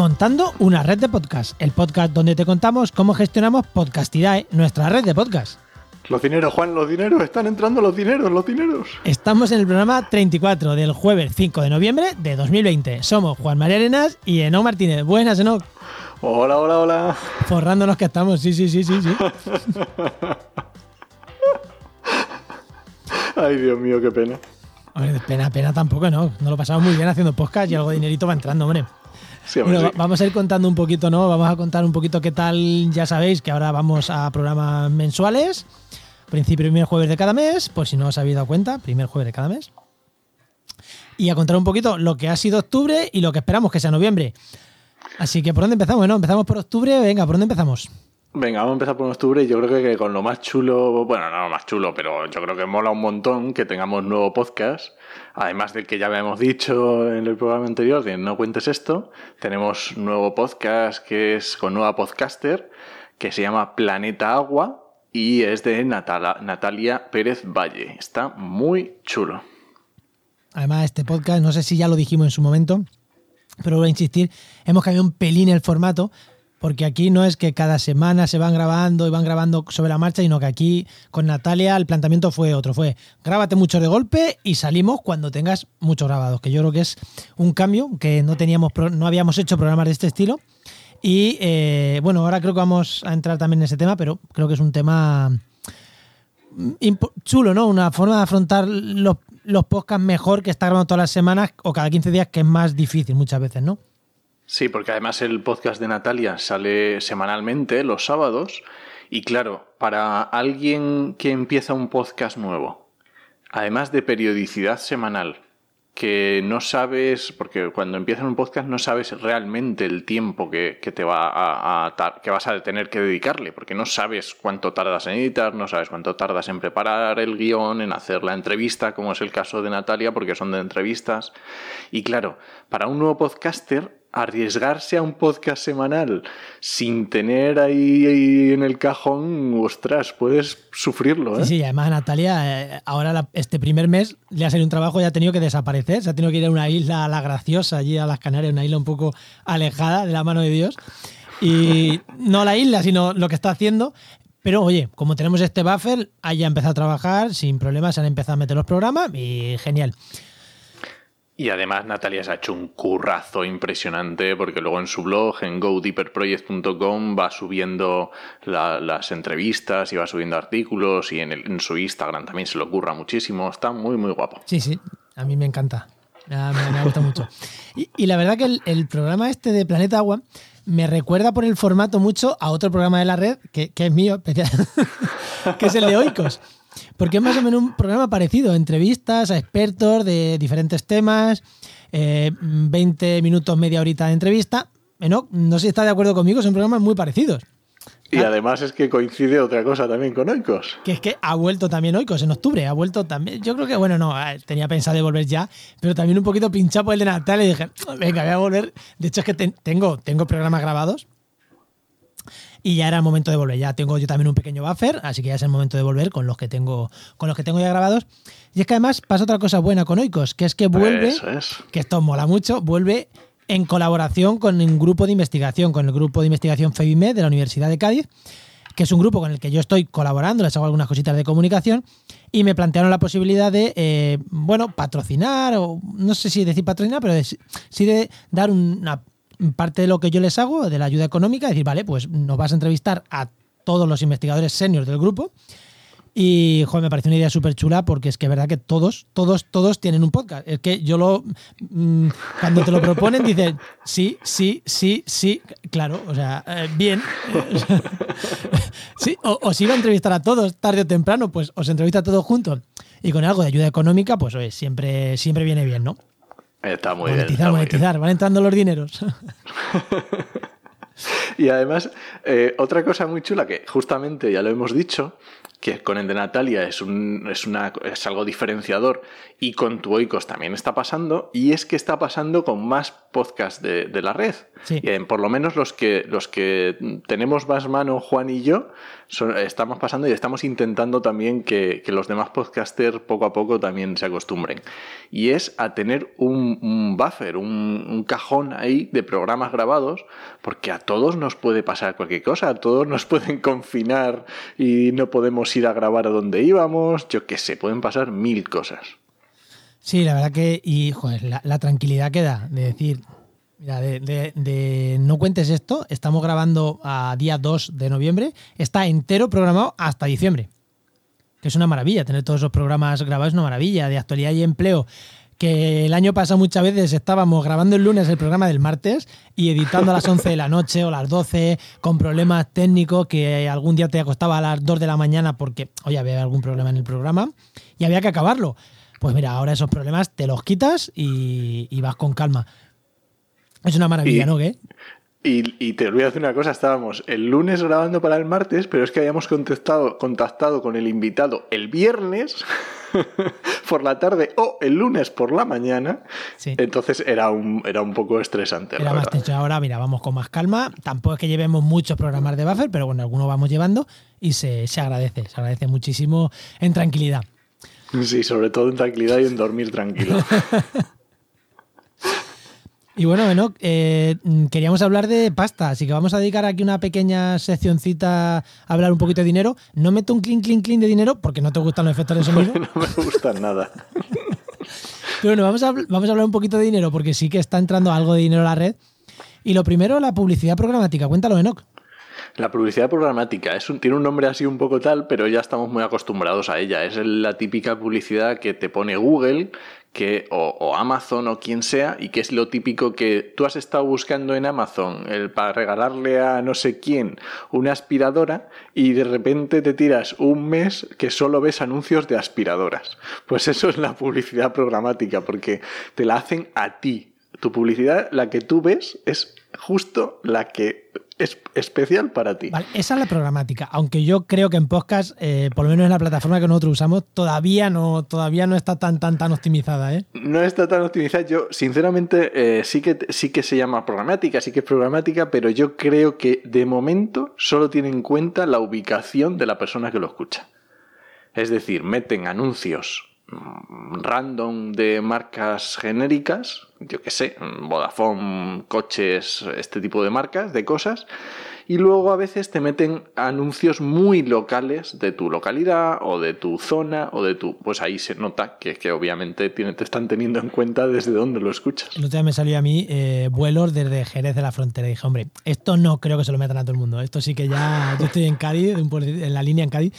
Montando una red de podcast, el podcast donde te contamos cómo gestionamos Podcastidae, nuestra red de podcast. Los dineros, Juan, los dineros, están entrando los dineros, los dineros. Estamos en el programa 34 del jueves 5 de noviembre de 2020. Somos Juan María Arenas y Enoch Martínez. Buenas, Enoch. Hola, hola, hola. Forrándonos que estamos, sí, sí, sí, sí, sí. Ay, Dios mío, qué pena. Hombre, pena, pena tampoco, ¿no? Nos lo pasamos muy bien haciendo podcast y algo de dinerito va entrando, hombre. Sí, Bueno, sí. vamos a ir contando un poquito, ¿no? Vamos a contar un poquito qué tal. Ya sabéis que ahora vamos a programas mensuales. Principio primer jueves de cada mes, por si no os habéis dado cuenta, primer jueves de cada mes. Y a contar un poquito lo que ha sido octubre y lo que esperamos que sea noviembre. Así que, ¿por dónde empezamos? Bueno, empezamos por octubre. Venga, ¿por dónde empezamos? Venga, vamos a empezar por octubre y yo creo que con lo más chulo, bueno, no lo más chulo, pero yo creo que mola un montón que tengamos nuevo podcast. Además del que ya habíamos dicho en el programa anterior, de No Cuentes Esto, tenemos nuevo podcast que es con nueva podcaster, que se llama Planeta Agua y es de Natala- Natalia Pérez Valle. Está muy chulo. Además, este podcast, no sé si ya lo dijimos en su momento, pero voy a insistir, hemos cambiado un pelín el formato, porque aquí no es que cada semana se van grabando y van grabando sobre la marcha, sino que aquí con Natalia el planteamiento fue otro, fue grábate mucho de golpe y salimos cuando tengas muchos grabados, que yo creo que es un cambio, que no teníamos, no habíamos hecho programas de este estilo. Y eh, bueno, ahora creo que vamos a entrar también en ese tema, pero creo que es un tema impo- chulo, ¿no? Una forma de afrontar los, los podcasts mejor que estar grabando todas las semanas o cada 15 días, que es más difícil muchas veces, ¿no? Sí, porque además el podcast de Natalia sale semanalmente los sábados y claro, para alguien que empieza un podcast nuevo, además de periodicidad semanal, que no sabes, porque cuando empiezas un podcast no sabes realmente el tiempo que, que te va a, que vas a tener que dedicarle, porque no sabes cuánto tardas en editar, no sabes cuánto tardas en preparar el guion, en hacer la entrevista, como es el caso de Natalia, porque son de entrevistas. Y claro, para un nuevo podcaster, arriesgarse a un podcast semanal sin tener ahí, ahí en el cajón, ostras, puedes sufrirlo, ¿eh? Sí, sí, además Natalia, eh, ahora la- este primer mes le ha salido un trabajo y ha tenido que desaparecer, se ha tenido que ir a una isla, a la graciosa, allí a las Canarias, una isla un poco alejada de la mano de Dios. Y no la isla, sino lo que está haciendo. Pero oye, como tenemos este buffer, haya empezado a trabajar sin problemas, se han empezado a meter los programas y genial. Y además Natalia se ha hecho un currazo impresionante porque luego en su blog, en godeeperproject.com, va subiendo la- las entrevistas y va subiendo artículos y en, el- su Instagram también se lo curra muchísimo. Está muy, muy guapo. Sí, sí, a mí me encanta. Me, me, gusta mucho. Y, la verdad que el, programa este de Planeta Agua me recuerda por el formato mucho a otro programa de la red, que, es mío, que es el de Oikos. Porque es más o menos un programa parecido, entrevistas a expertos de diferentes temas, eh, 20 minutos, media horita de entrevista. Bueno, no sé si está de acuerdo conmigo, son programas muy parecidos. Y además es que coincide otra cosa también con Oikos. Que es que ha vuelto también Oikos en octubre, ha vuelto también. Yo creo que, bueno, no, eh, tenía pensado de volver ya, pero también un poquito pinchado por el de Natal y dije, venga, voy a volver. De hecho, es que ten- tengo, tengo programas grabados y ya era el momento de volver. Ya tengo yo también un pequeño buffer, así que ya es el momento de volver con los que tengo, con los que tengo ya grabados. Y es que además pasa otra cosa buena con Oikos, que es que vuelve es. que esto mola mucho, vuelve en colaboración con un grupo de investigación, con el grupo de investigación FEBIMED de la Universidad de Cádiz, que es un grupo con el que yo estoy colaborando, les hago algunas cositas de comunicación, y me plantearon la posibilidad de, eh, bueno, patrocinar, o no sé si decir patrocinar, pero de- sí de dar una parte de lo que yo les hago, de la ayuda económica, decir, vale, pues nos vas a entrevistar a todos los investigadores seniors del grupo, y joder, me parece una idea súper chula porque es que es verdad que todos, todos, todos tienen un podcast. Es que yo lo. mm, cuando te lo proponen, dices sí, sí, sí, sí. Claro, o sea, eh, bien. sí, o, os iba a entrevistar a todos tarde o temprano, pues os entrevista a todos juntos. Y con algo de ayuda económica, pues oye, siempre, siempre viene bien, ¿no? Está muy bien. monetizar, está bien. monetizar, van entrando los dineros. Y además, eh, otra cosa muy chula que justamente ya lo hemos dicho, que con el de Natalia es, un, es, una, es algo diferenciador y con tu Oikos también está pasando, y es que está pasando con más podcasts de, de la red. Sí. Y, eh, por lo menos los que, los que tenemos más mano, Juan y yo, son- estamos pasando y estamos intentando también que, que los demás podcasters poco a poco también se acostumbren. Y es a tener un, un buffer, un, un cajón ahí de programas grabados, porque a todos nos puede pasar cualquier cosa, a todos nos pueden confinar y no podemos ir a grabar a donde íbamos, yo qué sé, pueden pasar mil cosas. Sí, la verdad que, y joder, la, tranquilidad que da de decir, mira, de- de no cuentes esto, estamos grabando a día 2 de noviembre, está entero programado hasta diciembre. Que es una maravilla, tener todos esos programas grabados es una maravilla, de actualidad y empleo. Que el año pasado muchas veces estábamos grabando el lunes el programa del martes y editando a las 11 de la noche o las 12 con problemas técnicos que algún día te acostaba a las 2 de la mañana porque, oye, había algún problema en el programa y había que acabarlo. Pues mira, ahora esos problemas te los quitas y, y vas con calma. Es una maravilla, Y- ¿no? ¿Qué? Y, y te a decir una cosa, estábamos el lunes grabando para el martes, pero es que habíamos contactado, contactado con el invitado el viernes por la tarde o el lunes por la mañana. Sí. Entonces era un, era un poco estresante. Era la más tenso. Ahora, mira, vamos con más calma. Tampoco es que llevemos muchos programas de buffer, pero bueno, algunos vamos llevando y se, se agradece. Se agradece muchísimo en tranquilidad. Sí, sobre todo en tranquilidad y en dormir tranquilo. Y bueno, bueno, eh, mm, queríamos hablar de pasta, así que vamos a dedicar aquí una pequeña seccioncita a hablar un poquito de dinero. No meto un clink, clink, clink de dinero porque no te gustan los efectos de sonido. no me gusta nada. Pero bueno, vamos a, vamos a hablar un poquito de dinero porque sí que está entrando algo de dinero a la red. Y lo primero, la publicidad programática. Cuéntalo, Enoch. La publicidad programática es un- tiene un nombre así un poco tal, pero ya estamos muy acostumbrados a ella. Es la típica publicidad que te pone Google que, o, Amazon o quien sea, y que es lo típico que tú has estado buscando en Amazon el, para regalarle a no sé quién una aspiradora y de repente te tiras un mes que solo ves anuncios de aspiradoras. Pues eso es la publicidad programática, porque te la hacen a ti. Tu publicidad, la que tú ves, es justo la que es especial para ti. Vale, esa es la programática. Aunque yo creo que en podcast, eh, por lo menos en la plataforma que nosotros usamos, todavía no, todavía no está tan, tan, tan optimizada, ¿eh? No está tan optimizada. Yo, sinceramente, eh, sí, que, sí que se llama programática, sí que es programática, pero yo creo que de momento solo tiene en cuenta la ubicación de la persona que lo escucha. Es decir, meten anuncios mm, random de marcas genéricas, yo qué sé, Vodafone, coches, este tipo de marcas, de cosas, y luego a veces te meten anuncios muy locales de tu localidad o de tu zona o de tu... Pues ahí se nota que, que obviamente tiene- te están teniendo en cuenta desde dónde lo escuchas. El otro día me salió a mí eh, vuelos desde Jerez de la Frontera. Y dije, hombre, esto no creo que se lo metan a todo el mundo. Esto sí que ya. Yo estoy en Cádiz, en la línea en Cádiz.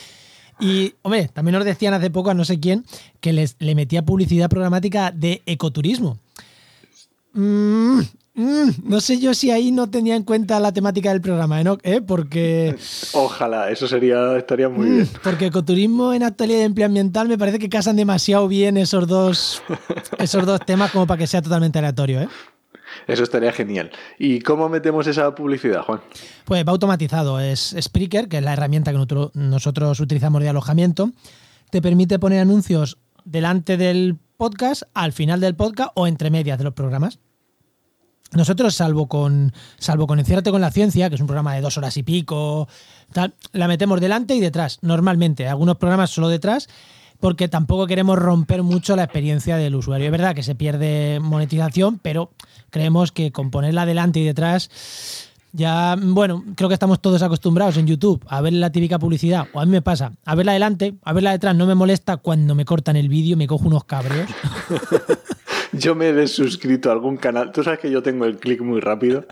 Y, hombre, también nos decían hace poco a no sé quién que les, le metía publicidad programática de ecoturismo. Mm, mm, no sé yo si ahí no tenía en cuenta la temática del programa, ¿eh? ¿Eh? Porque, Ojalá, eso sería, estaría muy bien. porque ecoturismo en actualidad y empleo ambiental me parece que casan demasiado bien esos dos, esos dos temas como para que sea totalmente aleatorio, ¿eh? Eso estaría genial. ¿Y cómo metemos esa publicidad, Juan? Pues va automatizado. Es Spreaker, que es la herramienta que nosotros utilizamos de alojamiento. Te permite poner anuncios delante del podcast, al final del podcast o entre medias de los programas. Nosotros, salvo con, salvo con con la Ciencia, que es un programa de dos horas y pico, tal, la metemos delante y detrás, normalmente. Algunos programas solo detrás, porque tampoco queremos romper mucho la experiencia del usuario. Es verdad que se pierde monetización, pero creemos que con ponerla delante y detrás ya, bueno, creo que estamos todos acostumbrados en YouTube a ver la típica publicidad, o a mí me pasa, a verla adelante, a verla detrás no me molesta cuando me cortan el vídeo, me cojo unos cabreos. Yo me he desuscrito a algún canal. Tú sabes que yo tengo el clic muy rápido.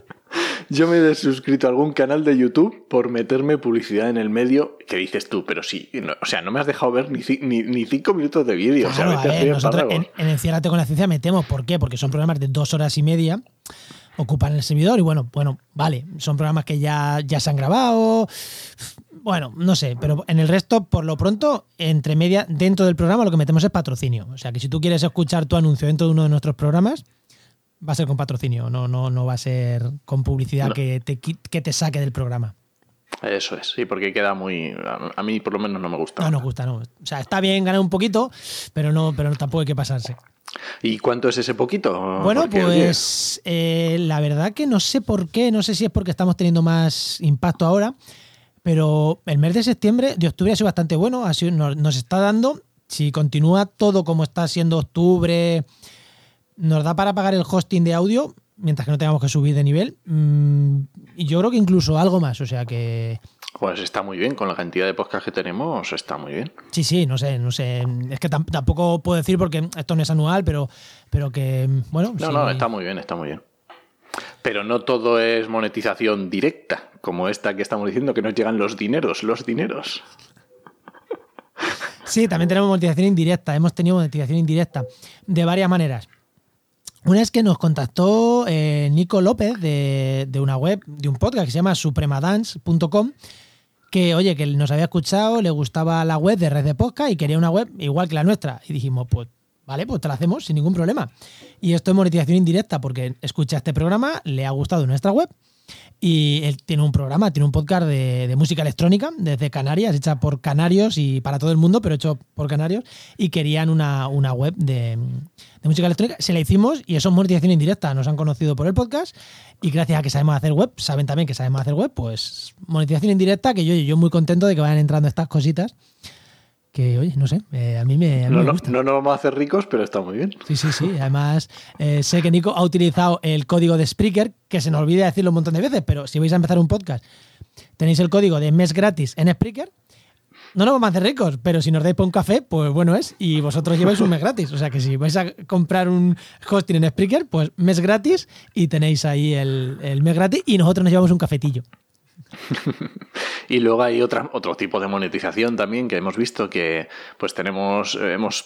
Yo me he desuscrito a algún canal de YouTube por meterme publicidad en el medio. Que dices tú, pero sí. no- o sea, no me has dejado ver ni, ni, ni cinco minutos de vídeo. o sea, vete a ver, nosotros en, en Enciérrate con la ciencia metemos, ¿por qué? Porque son programas de dos horas y media, ocupan el servidor y bueno, bueno, vale, son programas que ya, ya se han grabado, bueno, no sé, pero en el resto, por lo pronto, entre media, dentro del programa lo que metemos es patrocinio. O sea, que si tú quieres escuchar tu anuncio dentro de uno de nuestros programas, va a ser con patrocinio, no, no, no va a ser con publicidad No. que, te, que te saque del programa. Eso es, sí, porque queda muy. A mí por lo menos no me gusta. No nos gusta, no. O sea, está bien ganar un poquito, pero no, pero tampoco hay que pasarse. ¿Y cuánto es ese poquito? Bueno, pues eh, la verdad que no sé por qué, no sé si es porque estamos teniendo más impacto ahora, pero el mes de septiembre, de octubre ha sido bastante bueno, ha sido, nos, está dando, si continúa todo como está siendo octubre, nos da para pagar el hosting de audio, mientras que no tengamos que subir de nivel, mm, y yo creo que incluso algo más, o sea que... Pues está muy bien, con la cantidad de podcast que tenemos está muy bien. Sí, sí, no sé, no sé. Es que tampoco puedo decir porque esto no es anual, pero, pero que, bueno... No, no, está muy bien, está muy bien. Pero no todo es monetización directa, como esta que estamos diciendo, que nos llegan los dineros, los dineros. Sí, también tenemos monetización indirecta, hemos tenido monetización indirecta de varias maneras. Una es que nos contactó eh, Nico López de, de, una web, de un podcast que se llama supremadance.com, que oye, que nos había escuchado, le gustaba la web de Red de Podcast y quería una web igual que la nuestra. Y dijimos, pues vale, pues te la hacemos sin ningún problema. Y esto es monetización indirecta porque escucha este programa, le ha gustado nuestra web y él tiene un programa, tiene un podcast de, música electrónica desde Canarias, hecha por canarios y para todo el mundo, pero hecho por canarios. Y querían una, web de, música electrónica. Se la hicimos y eso es monetización indirecta. Nos han conocido por el podcast y gracias a que sabemos hacer web, saben también que sabemos hacer web, pues monetización indirecta, que yo, yo muy contento de que vayan entrando estas cositas que, oye, no sé, eh, a mí me, no, gusta. No, nos vamos a hacer ricos, pero está muy bien. Sí, sí, sí. Además, eh, sé que Nico ha utilizado el código de Spreaker, que se nos olvida decirlo un montón de veces, pero si vais a empezar un podcast, tenéis el código de mes gratis en Spreaker. No nos vamos a hacer ricos, pero si nos dais por un café, pues bueno es. Y vosotros lleváis un mes gratis. O sea que si vais a comprar un hosting en Spreaker, pues mes gratis y tenéis ahí el, el mes gratis y nosotros nos llevamos un cafetillo. y luego hay otra, otro tipo de monetización también que hemos visto que pues tenemos, eh, hemos,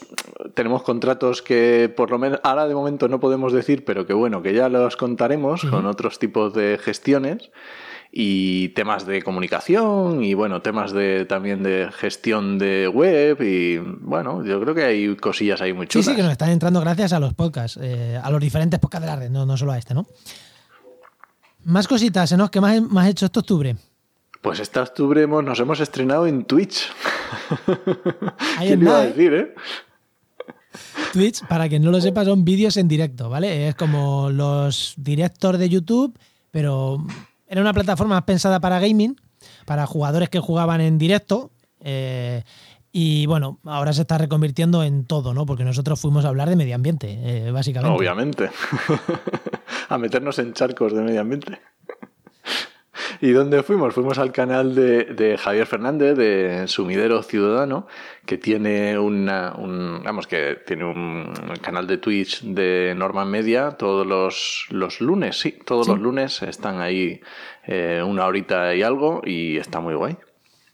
tenemos contratos que por lo menos ahora de momento no podemos decir, pero que bueno, que ya los contaremos con otros tipos de gestiones y temas de comunicación y bueno, temas de también de gestión de web y bueno, yo creo que hay cosillas ahí muy chulas. Sí, sí, que nos están entrando gracias a los podcasts, eh, a los diferentes podcasts de la red, no, no solo a este, ¿no? Más cositas, ¿no? ¿Qué más, has hecho este octubre? Pues este octubre nos hemos estrenado en Twitch. ¿Quién iba a decir, eh? Twitch, para quien no lo sepa, son vídeos en directo, ¿vale? Es como los directos de YouTube, pero era una plataforma pensada para gaming, para jugadores que jugaban en directo. Eh, y bueno, ahora se está reconvirtiendo en todo, ¿no? Porque nosotros fuimos a hablar de medio ambiente, eh, básicamente. Obviamente. a meternos en charcos de medio ambiente. ¿Y dónde fuimos? Fuimos al canal de, Javier Fernández, de Sumidero Ciudadano, que tiene una, un, vamos, que tiene un canal de Twitch de Norman Media todos los, los lunes, sí, todos los lunes están ahí eh, una horita y algo y está muy guay.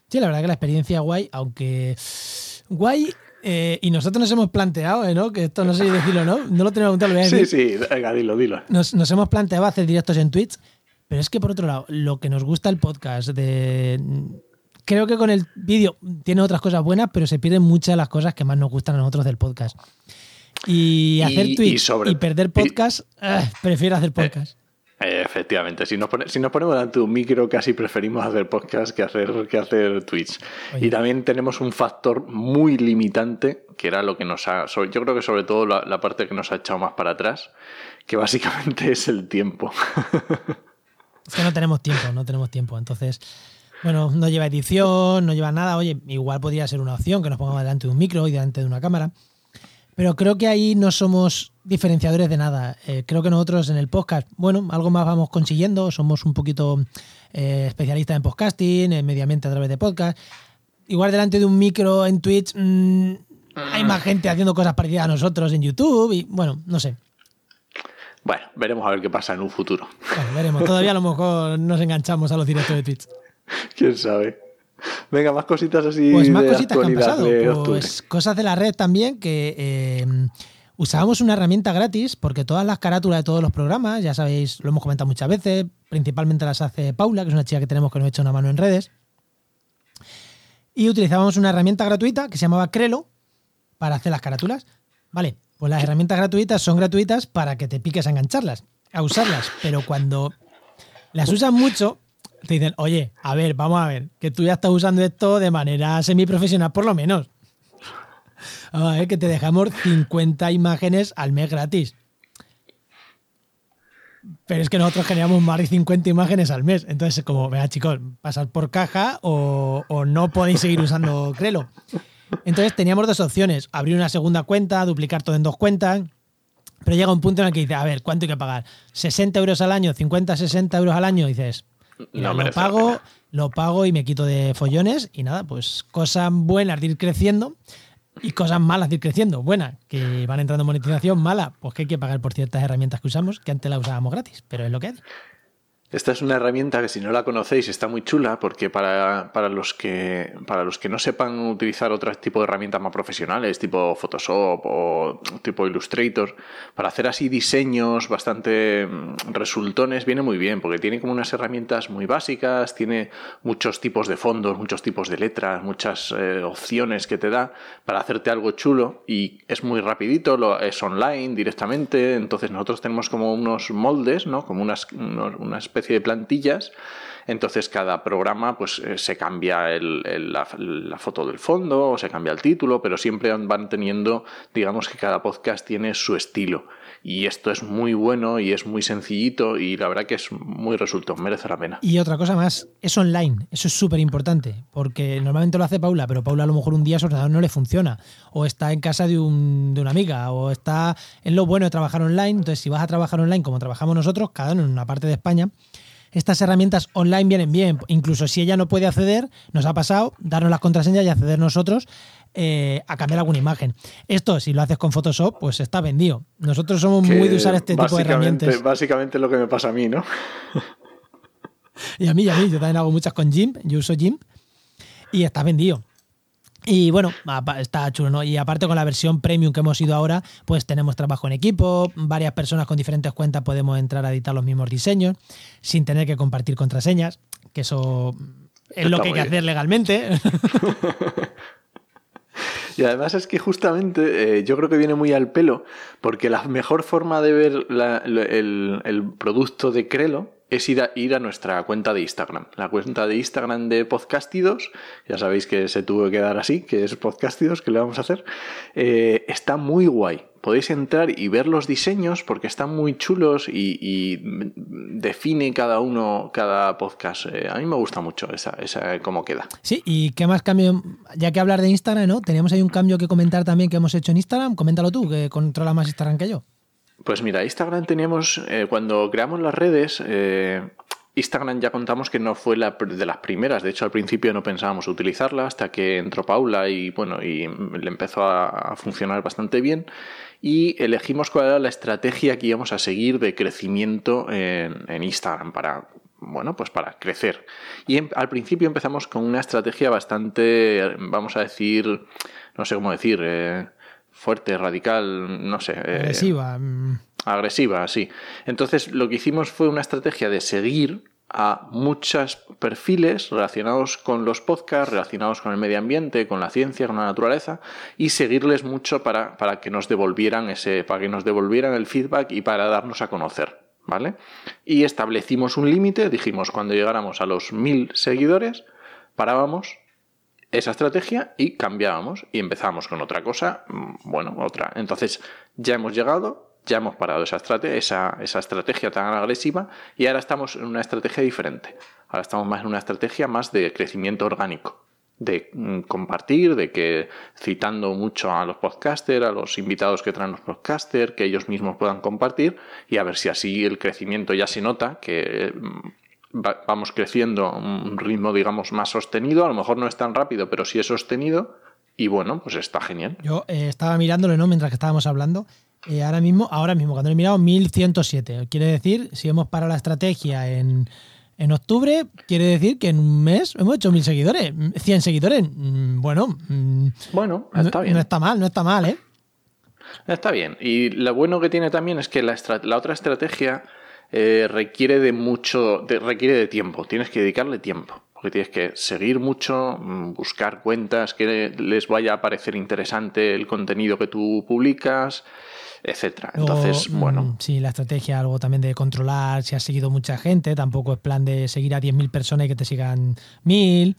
Sí, la verdad que la experiencia guay, aunque guay eh, y nosotros nos hemos planteado, ¿eh, ¿no? Que esto no sé si decirlo, ¿no? No lo tenemos preguntado, lo voy a decir. Sí, sí, venga, dilo, dilo. Nos, hemos planteado hacer directos en Twitch, pero es que por otro lado, lo que nos gusta el podcast de. Creo que con el vídeo tiene otras cosas buenas, pero se pierden muchas de las cosas que más nos gustan a nosotros del podcast. Y hacer Twitch y, perder podcast, ah, prefiero hacer podcast. Efectivamente, si nos, si nos ponemos ante un micro, casi preferimos hacer podcast que hacer, que hacer Twitch. Y también tenemos un factor muy limitante, que era lo que nos ha. Yo creo que sobre todo la, parte que nos ha echado más para atrás, que básicamente es el tiempo. Es que no tenemos tiempo, no tenemos tiempo. Entonces, bueno, no lleva edición, no lleva nada. Oye, igual podría ser una opción que nos pongamos delante de un micro y delante de una cámara. Pero creo que ahí no somos diferenciadores de nada. Eh, creo que nosotros en el podcast, bueno, algo más vamos consiguiendo. Somos un poquito eh, especialistas en podcasting, en medio ambiente a través de podcast. Igual delante de un micro en Twitch mm, hay más gente haciendo cosas parecidas a nosotros en YouTube y bueno, no sé. Bueno, veremos a ver qué pasa en un futuro. Bueno, veremos. Todavía a lo mejor nos enganchamos a los directos de Twitch. ¿Quién sabe? Venga, más cositas así. Pues más cositas que han pasado. pues cosas de la red también que eh, usábamos una herramienta gratis porque todas las carátulas de todos los programas, ya sabéis, lo hemos comentado muchas veces, principalmente las hace Paula, que es una chica que tenemos que nos echa una mano en redes. Y utilizábamos una herramienta gratuita que se llamaba Crelo para hacer las carátulas. Vale, pues las herramientas gratuitas son gratuitas para que te piques a engancharlas, a usarlas, pero cuando las usas mucho, te dicen, oye, a ver, vamos a ver, que tú ya estás usando esto de manera semiprofesional por lo menos. Vamos a ver, que te dejamos 50 imágenes al mes gratis. Pero es que nosotros generamos más de 50 imágenes al mes. Entonces, como, vea chicos, pasar por caja o, o no podéis seguir usando Crelo. Entonces teníamos dos opciones, abrir una segunda cuenta, duplicar todo en dos cuentas, pero llega un punto en el que dices, a ver, ¿cuánto hay que pagar? ¿60 euros al año? ¿50, 60 euros al año? Dices, No lo pago, lo pago y me quito de follones y nada, pues cosas buenas de ir creciendo y cosas malas de ir creciendo. Buenas, que van entrando en monetización, mala, pues que hay que pagar por ciertas herramientas que usamos, que antes las usábamos gratis, pero es lo que hay. Esta es una herramienta que si no la conocéis está muy chula porque para, para los, que, para los que no sepan utilizar otro tipo de herramientas más profesionales, tipo Photoshop o tipo Illustrator, para hacer así diseños bastante mm, resultones viene muy bien porque tiene como unas herramientas muy básicas, tiene muchos tipos de fondos, muchos tipos de letras, muchas eh, opciones que te da para hacerte algo chulo y es muy rapidito, lo, es online directamente, entonces nosotros tenemos como unos moldes, ¿no? como unas, unos- una de plantillas. Entonces cada programa pues eh, se cambia la, la foto del fondo o se cambia el título, pero siempre van teniendo, digamos que cada podcast tiene su estilo. Y esto es muy bueno y es muy sencillito y la verdad que es muy resultón, merece la pena. Y otra cosa más, es online, eso es súper importante, porque normalmente lo hace Paula, pero Paula a lo mejor un día su ordenador no le funciona, o está en casa de, un- de una amiga, o está en lo bueno de trabajar online, entonces si vas a trabajar online como trabajamos nosotros, cada uno en una parte de España, estas herramientas online vienen bien, incluso si ella no puede acceder, nos ha pasado, darnos las contraseñas y acceder nosotros eh, a cambiar alguna imagen. Esto, si lo haces con Photoshop, pues está vendido. Nosotros somos muy de usar este tipo de herramientas. Básicamente es lo que me pasa a mí, ¿no? Y a mí, y a mí, yo también hago muchas con Jim, yo uso Jim y está vendido. Y bueno, está chulo, ¿no? Y aparte con la versión premium que hemos ido ahora, pues tenemos trabajo en equipo, varias personas con diferentes cuentas podemos entrar a editar los mismos diseños sin tener que compartir contraseñas, que eso es lo que hay que bien. hacer legalmente. Y además es que justamente eh, yo creo que viene muy al pelo, porque la mejor forma de ver el, producto de Crelo es ir a, ir a nuestra cuenta de Instagram. La cuenta de Instagram de Podcastidos, ya sabéis que se tuvo que quedar así, que es Podcastidos, que le vamos a hacer, eh, está muy guay. Podéis entrar y ver los diseños porque están muy chulos y, y define cada uno, cada podcast. Eh, a mí me gusta mucho esa, esa cómo queda. Sí, y qué más cambio, ya que hablar de Instagram, ¿no? Teníamos ahí un cambio que comentar también que hemos hecho en Instagram, coméntalo tú, que controla más Instagram que yo. Pues mira, Instagram teníamos, eh, cuando creamos las redes, eh, Instagram ya contamos que no fue la de las primeras. De hecho, al principio no pensábamos utilizarla hasta que entró Paula y bueno, y le empezó a funcionar bastante bien. Y elegimos cuál era la estrategia que íbamos a seguir de crecimiento en, en Instagram para, bueno, pues para crecer. Y em- al principio empezamos con una estrategia bastante, vamos a decir, no sé cómo decir, eh, fuerte, radical, no sé. eh, Agresiva. mm, agresiva, sí. Entonces lo que hicimos fue una estrategia de seguir a muchos perfiles relacionados con los podcasts, relacionados con el medio ambiente, con la ciencia, con la naturaleza, y seguirles mucho para, para que nos devolvieran ese, para que nos devolvieran el feedback y para darnos a conocer. ¿Vale? Y establecimos un límite, dijimos cuando llegáramos a los mil seguidores, parábamos esa estrategia y cambiábamos y empezamos con otra cosa, mm, bueno, otra. Entonces ya hemos llegado, ya hemos parado esa, estrate- esa, estrategia tan agresiva y ahora estamos en una estrategia diferente. Ahora estamos más en una estrategia más de crecimiento orgánico, de mm, compartir, de que citando mucho a los podcasters, a los invitados que traen los podcasters, que ellos mismos puedan compartir y a ver si así el crecimiento ya se nota, que mm, va- vamos creciendo a un ritmo, digamos, más sostenido. A lo mejor no es tan rápido, pero sí es sostenido. Y bueno, pues está genial. Yo eh, estaba mirándolo, ¿no? Mientras que estábamos hablando. Eh, ahora mismo, ahora mismo, cuando he mirado, 1107. Quiere decir, si hemos parado la estrategia en, en octubre, quiere decir que en un mes hemos hecho 1000 seguidores. 100 seguidores. Mm, Bueno, mm, Bueno, no, está bien. no está mal, no está mal, ¿eh? Está bien. Y lo bueno que tiene también es que la, otra estrategia eh, requiere de mucho, de- requiere de tiempo. Tienes que dedicarle tiempo. Porque tienes que seguir mucho, mm, buscar cuentas que les vaya a parecer interesante el contenido que tú publicas. Etcétera. Entonces, mm, bueno, Sí, la estrategia, algo también de controlar si has seguido mucha gente. Tampoco es plan de seguir a 10.000 personas y que te sigan 1.000.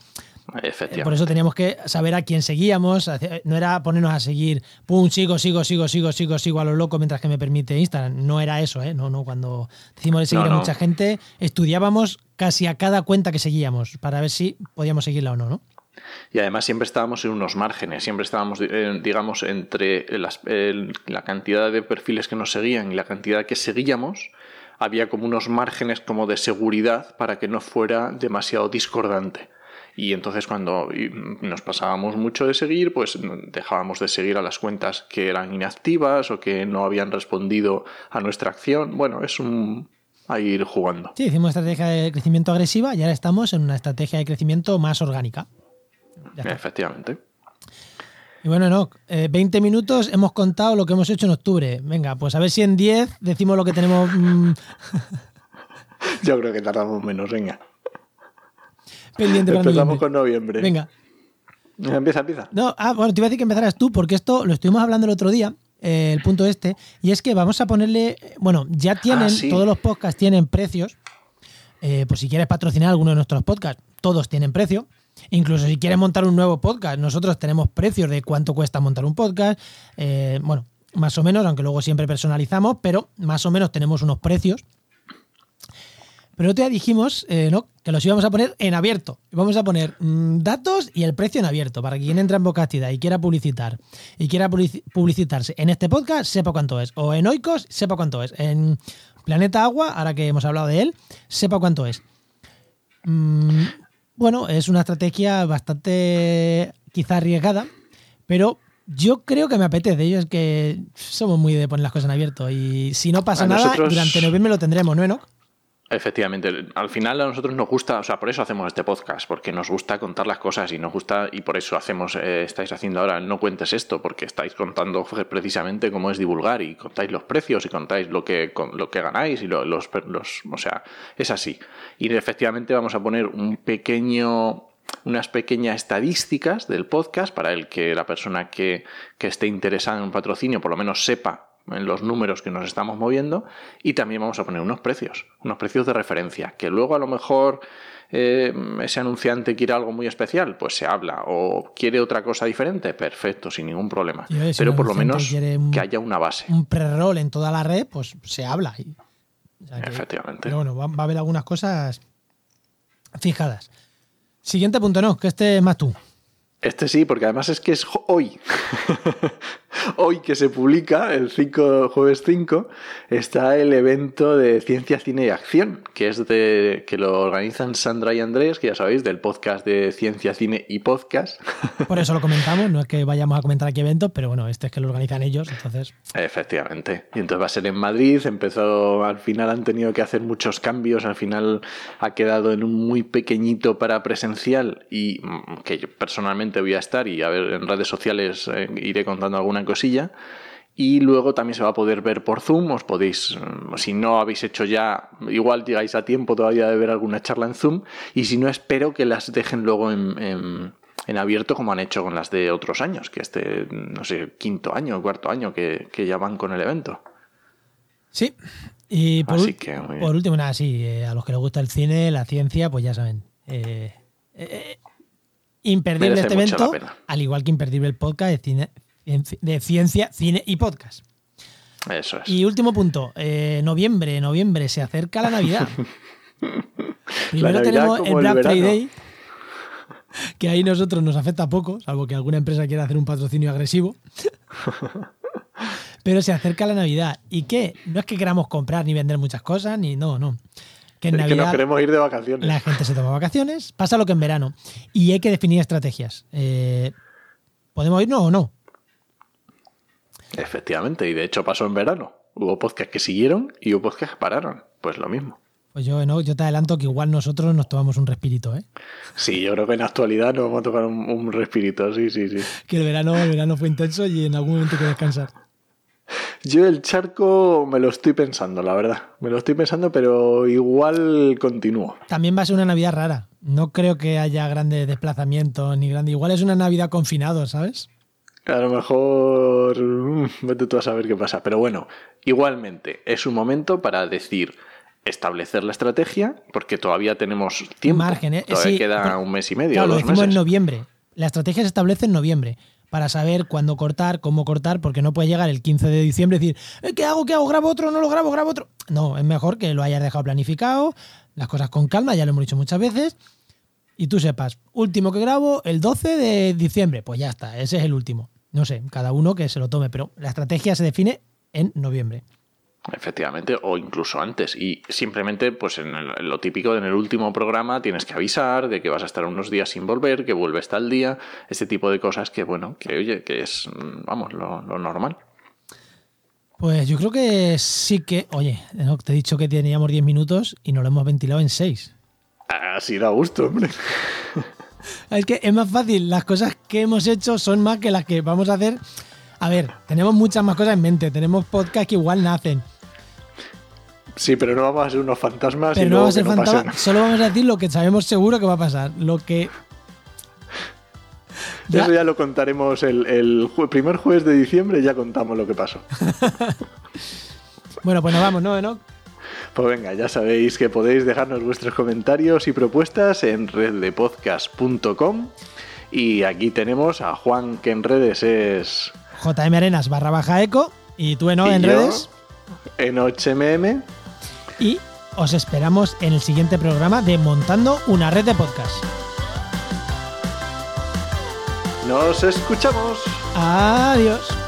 Eh, efectivamente. Por eso teníamos que saber a quién seguíamos. No era ponernos a seguir, pum, sigo, sigo, sigo, sigo, sigo, sigo a lo loco mientras que me permite Instagram. No era eso, ¿eh? No, no. Cuando decimos de seguir No, a mucha gente, estudiábamos casi a cada cuenta que seguíamos para ver si podíamos seguirla o no, ¿no? Y además siempre estábamos en unos márgenes, siempre estábamos, eh, digamos, entre las- la cantidad de perfiles que nos seguían y la cantidad que seguíamos, había como unos márgenes como de seguridad para que no fuera demasiado discordante. Y entonces cuando mm, nos pasábamos mucho de seguir, pues mm, dejábamos de seguir a las cuentas que eran inactivas o que no habían respondido a nuestra acción. Bueno, es un... a ir jugando. Sí, hicimos estrategia de crecimiento agresiva y ahora estamos en una estrategia de crecimiento más orgánica. Ya está. Efectivamente. Y bueno, no, 20 minutos hemos contado lo que hemos hecho en octubre. Venga, pues a ver si en 10 decimos lo que tenemos. mm, Yo creo que tardamos menos, venga. pendiente para Empezamos con noviembre. Venga. Empieza, empieza. No, ah, bueno, te iba a decir que empezaras tú, porque esto lo estuvimos hablando el otro día, eh, el punto este, y es que vamos a ponerle. Bueno, ya tienen, Ah, sí. todos los podcasts tienen precios. Eh, pues si quieres patrocinar alguno de nuestros podcasts, todos tienen precio. Incluso si quieres montar un nuevo podcast, nosotros tenemos precios de cuánto cuesta montar un podcast. Eh, bueno, más o menos, aunque luego siempre personalizamos, pero más o menos tenemos unos precios. Pero te dijimos eh, ¿no? que los íbamos a poner en abierto. Vamos a poner mm, datos y el precio en abierto para que quien entra en Bocastida y quiera publicitar y quiera publici- publicitarse en este podcast sepa cuánto es. O en Oikos sepa cuánto es. En Planeta Agua, ahora que hemos hablado de él, sepa cuánto es. Mm, bueno, es una estrategia bastante quizá arriesgada, pero yo creo que me apetece. Yo es que somos muy de poner las cosas en abierto. Y si no pasa nada, durante noviembre lo tendremos, ¿no, Enoch? Efectivamente, al final a nosotros nos gusta, o sea, por eso hacemos este podcast, porque nos gusta contar las cosas y nos gusta, y por eso hacemos, eh, estáis haciendo ahora, no cuentes esto, porque estáis contando precisamente cómo es divulgar y contáis los precios y contáis lo que, con- lo que ganáis y lo- los, los, o sea, es así. Y efectivamente vamos a poner un pequeño unas pequeñas estadísticas del podcast para el que la persona que, que esté interesada en un patrocinio por lo menos sepa en los números que nos estamos moviendo y también vamos a poner unos precios, unos precios de referencia, que luego a lo mejor eh, ese anunciante quiere algo muy especial, pues se habla, o quiere otra cosa diferente, perfecto, sin ningún problema. Pero por lo menos un- que haya una base. un pre-roll en toda la red, pues se habla. Y- o sea que- Efectivamente. Pero bueno, va, va a haber algunas cosas fijadas. Siguiente punto, no, que este es más tú. Este sí, porque además es que es hoy. hoy que se publica, el 5, jueves 5, está el evento de Ciencia, Cine y Acción, que es de que lo organizan Sandra y Andrés, que ya sabéis, del podcast de Ciencia, Cine y Podcast. Por eso lo comentamos, no es que vayamos a comentar aquí eventos, pero bueno, este es que lo organizan ellos, entonces. Efectivamente. Y entonces va a ser en Madrid. Empezó, al final han tenido que hacer muchos cambios. Al final ha quedado en un muy pequeñito para presencial y mm, que yo personalmente voy a estar y a ver en redes sociales eh, iré contando alguna cosilla. Y luego también se va a poder ver por Zoom. Os podéis, mm, si no habéis hecho ya, igual llegáis a tiempo todavía de ver alguna charla en Zoom. Y si no, espero que las dejen luego en, en- en abierto como han hecho con las de otros años, que este, no sé, quinto año, cuarto año que, que ya van con el evento. Sí. Y por, Así que, por último, nada, sí, eh, a los que les gusta el cine, la ciencia, pues ya saben. eh, eh, imperdible Merece este evento, al igual que imperdible el podcast de, cine, de ciencia, cine y podcast. Eso es. Y último punto, eh, noviembre, noviembre, se acerca la Navidad. Primero Navidad tenemos el Black. Friday, que ahí nosotros nos afecta poco, salvo que alguna empresa quiera hacer un patrocinio agresivo. Pero se acerca la Navidad. ¿Y qué? No es que queramos comprar ni vender muchas cosas, ni no, no. Que en es que nos Navidad queremos ir de vacaciones. la gente se toma vacaciones, pasa lo que en verano. Y hay que definir estrategias. Eh, ¿Podemos irnos o no? Efectivamente, y de hecho pasó en verano. Hubo podcasts que siguieron y hubo podcasts que pararon. Pues lo mismo. Pues yo, no, yo te adelanto que igual nosotros nos tomamos un respirito, ¿eh? Sí, yo creo que en actualidad nos vamos a tocar un, un respirito, sí, sí, sí. Que el verano, el verano fue intenso y en algún momento hay que descansar. Yo el charco me lo estoy pensando, la verdad. Me lo estoy pensando, pero igual continúo. También va a ser una Navidad rara. No creo que haya grandes desplazamientos ni grandes. Igual es una Navidad confinado, ¿sabes? A lo mejor. mm, Vete tú a saber qué pasa. Pero bueno, igualmente, es un momento para decir. Establecer la estrategia, porque todavía tenemos tiempo. Margen, ¿eh? Todavía Sí, queda pero- un mes y medio, Claro, lo decimos en meses. noviembre. La estrategia se establece en noviembre para saber cuándo cortar, cómo cortar, porque no puede llegar el 15 de diciembre y decir, "Eh, ¿qué hago? ¿Qué hago? ¿Grabo otro? ¿No lo grabo? ¿Grabo otro? No, es mejor que lo hayas dejado planificado, las cosas con calma, ya lo hemos dicho muchas veces, y tú sepas, último que grabo el 12 de diciembre, pues ya está, ese es el último. No sé, cada uno que se lo tome, pero la estrategia se define en noviembre. Efectivamente, o incluso antes. Y simplemente, pues en, el- en lo típico, en el último programa tienes que avisar de que vas a estar unos días sin volver, que vuelves tal día, este tipo de cosas que, bueno, que oye, que es, vamos, lo, lo normal. Pues yo creo que sí que, oye, te he dicho que teníamos 10 minutos y nos lo hemos ventilado en 6. Así da gusto, hombre. Es que es más fácil, las cosas que hemos hecho son más que las que vamos a hacer. A ver, tenemos muchas más cosas en mente, tenemos podcasts que igual nacen, Sí, pero no vamos a ser unos fantasmas y pero no luego vamos a ser no fantasmas, solo vamos a decir lo que sabemos seguro que va a pasar, lo que... Ya- Eso ya lo contaremos el, el jue- primer jueves de diciembre, ya contamos lo que pasó. Bueno, pues nos vamos, ¿no, Enoch? Pues venga, ya sabéis que podéis dejarnos vuestros comentarios y propuestas en reddepodcast.com y aquí tenemos a Juan que en redes es JM Arenas barra baja eco y tú, Enoch, y en yo, redes. en 8mm. Y os esperamos en el siguiente programa de Montando una red de podcast. Nos escuchamos. Adiós.